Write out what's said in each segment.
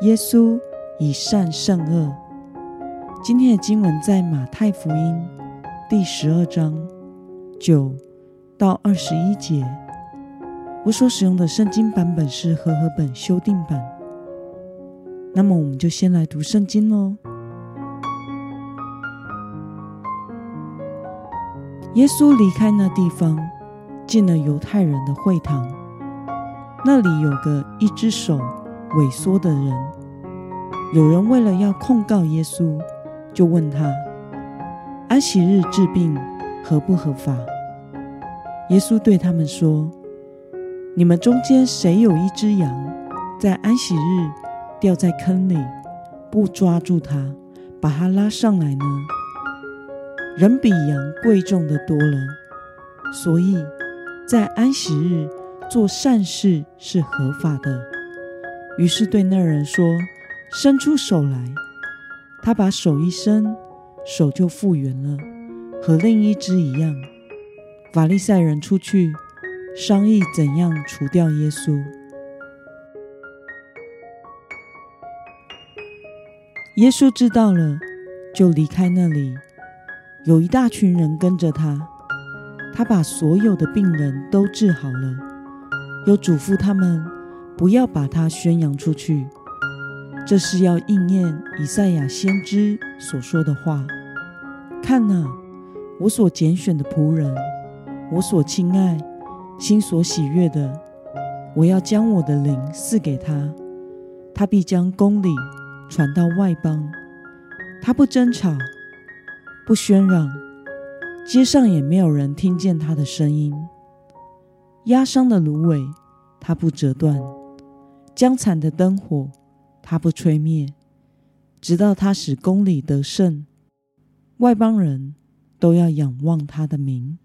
耶稣以善胜恶。今天的经文在马太福音第十二章九到二十一节。我所使用的圣经版本是和合本修订版。那么，我们就先来读圣经喽。耶稣离开那地方，进了犹太人的会堂。那里有个一只手萎缩的人，有人为了要控告耶稣，就问他：安息日治病合不合法？耶稣对他们说：你们中间谁有一只羊，在安息日掉在坑里，不抓住它，把它拉上来呢？人比羊贵重的多了，所以在安息日。做善事是合法的，于是对那人说：“伸出手来。”他把手一伸，手就复原了，和另一只一样。法利赛人出去商议怎样除掉耶稣。耶稣知道了，就离开那里，有一大群人跟着他。他把所有的病人都治好了。又嘱咐他们不要把它宣扬出去，这是要应验以赛亚先知所说的话。看哪，我所拣选的仆人，我所亲爱、心所喜悦的，我要将我的灵赐给他，他必将公理传到外邦。他不争吵，不喧嚷，街上也没有人听见他的声音。压伤的芦苇，它不折断；将残的灯火，它不吹灭，直到他使宫里得胜，外邦人都要仰望他的名。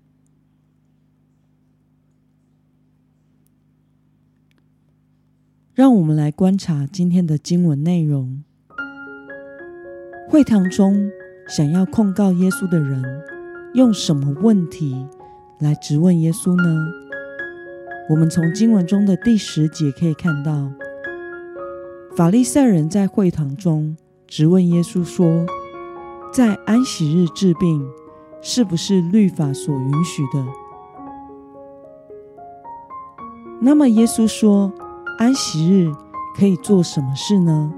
让我们来观察今天的经文内容。会堂中想要控告耶稣的人，用什么问题来质问耶稣呢？我们从经文中的第十节可以看到，法利赛人在会堂中质问耶稣说：“在安息日治病，是不是律法所允许的？”那么耶稣说：“安息日可以做什么事呢？”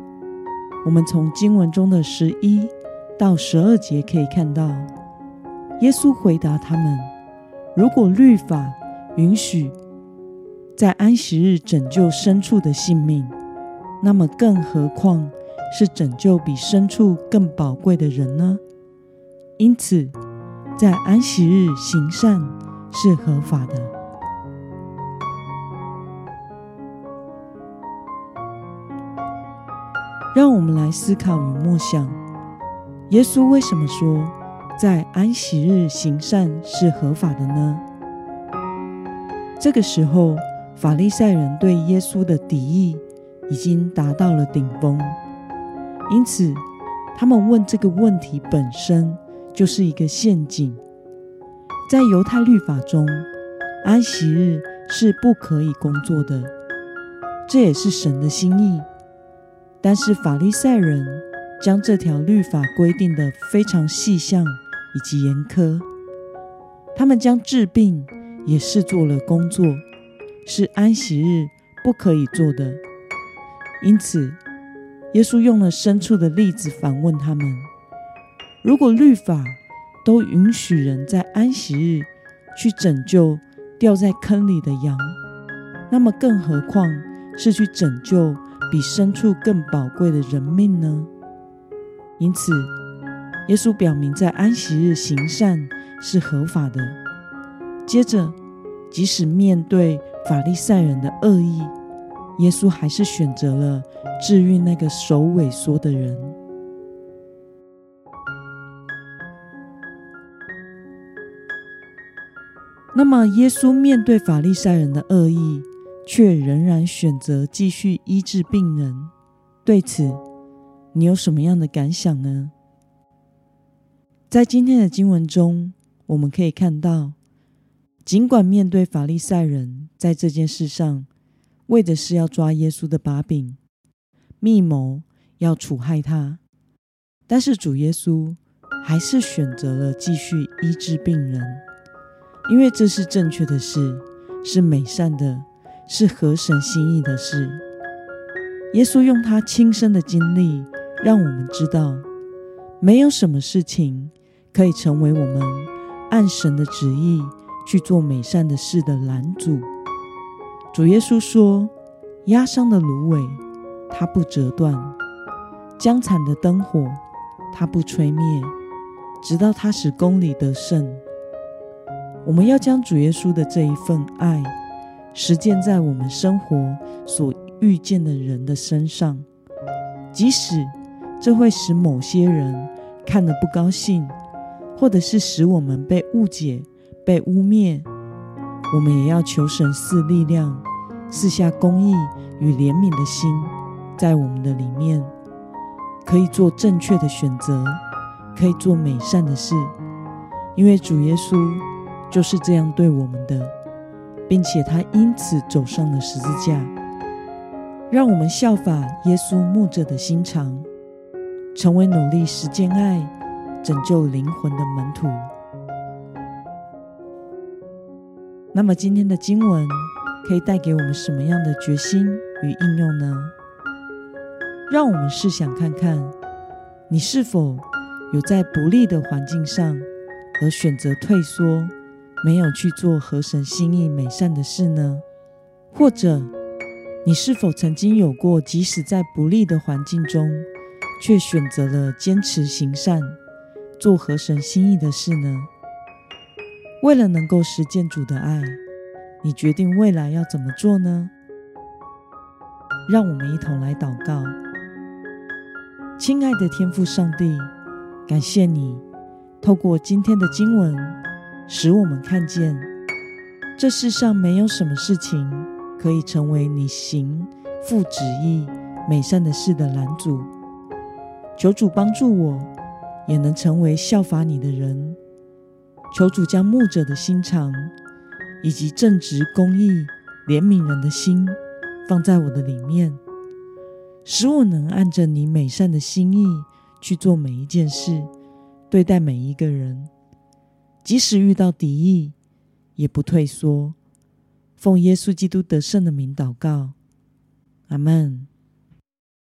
我们从经文中的十一到十二节可以看到，耶稣回答他们：“如果律法允许。”在安息日拯救牲畜的性命，那么更何况是拯救比牲畜更宝贵的人呢？因此，在安息日行善是合法的。让我们来思考与默想：耶稣为什么说在安息日行善是合法的呢？这个时候。法利赛人对耶稣的敌意已经达到了顶峰，因此他们问这个问题本身就是一个陷阱。在犹太律法中，安息日是不可以工作的，这也是神的心意。但是法利赛人将这条律法规定的非常细项以及严苛，他们将治病也视作了工作。是安息日不可以做的，因此耶稣用了牲畜的例子反问他们：如果律法都允许人在安息日去拯救掉在坑里的羊，那么更何况是去拯救比牲畜更宝贵的人命呢？因此，耶稣表明在安息日行善是合法的。接着，即使面对法利赛人的恶意，耶稣还是选择了治愈那个手萎缩的人。那么，耶稣面对法利赛人的恶意，却仍然选择继续医治病人。对此，你有什么样的感想呢？在今天的经文中，我们可以看到，尽管面对法利赛人在这件事上为的是要抓耶稣的把柄，密谋要处害他，但是主耶稣还是选择了继续医治病人。因为这是正确的事，是美善的，是合神心意的事。耶稣用他亲身的经历，让我们知道，没有什么事情可以成为我们按神的旨意去做美善的事的拦阻。主耶稣说：“压伤的芦苇，他不折断；将残的灯火，他不吹灭，直到他使公理得胜。”我们要将主耶稣的这一份爱实践在我们生活所遇见的人的身上，即使这会使某些人看了不高兴，或者是使我们被误解、被污蔑，我们也要求神赐力量，赐下公义与怜悯的心，在我们的里面，可以做正确的选择，可以做美善的事，因为主耶稣。就是这样对我们的，并且他因此走上了十字架，让我们效法耶稣牧者的心肠，成为努力实践爱、拯救灵魂的门徒。那么，今天的经文可以带给我们什么样的决心与应用呢？让我们试想看看，你是否有在不利的环境上而选择退缩？没有去做合神心意美善的事呢？或者，你是否曾经有过，即使在不利的环境中，却选择了坚持行善，做合神心意的事呢？为了能够实践主的爱，你决定未来要怎么做呢？让我们一同来祷告，亲爱的天父上帝，感谢你透过今天的经文。使我们看见，这世上没有什么事情可以成为你行父旨意美善的事的拦阻。求主帮助我，也能成为效法你的人。求主将牧者的心肠，以及正直、公义、怜悯人的心，放在我的里面，使我能按着你美善的心意去做每一件事，对待每一个人。即使遇到敌意，也不退缩。奉耶稣基督得胜的名祷告，阿门。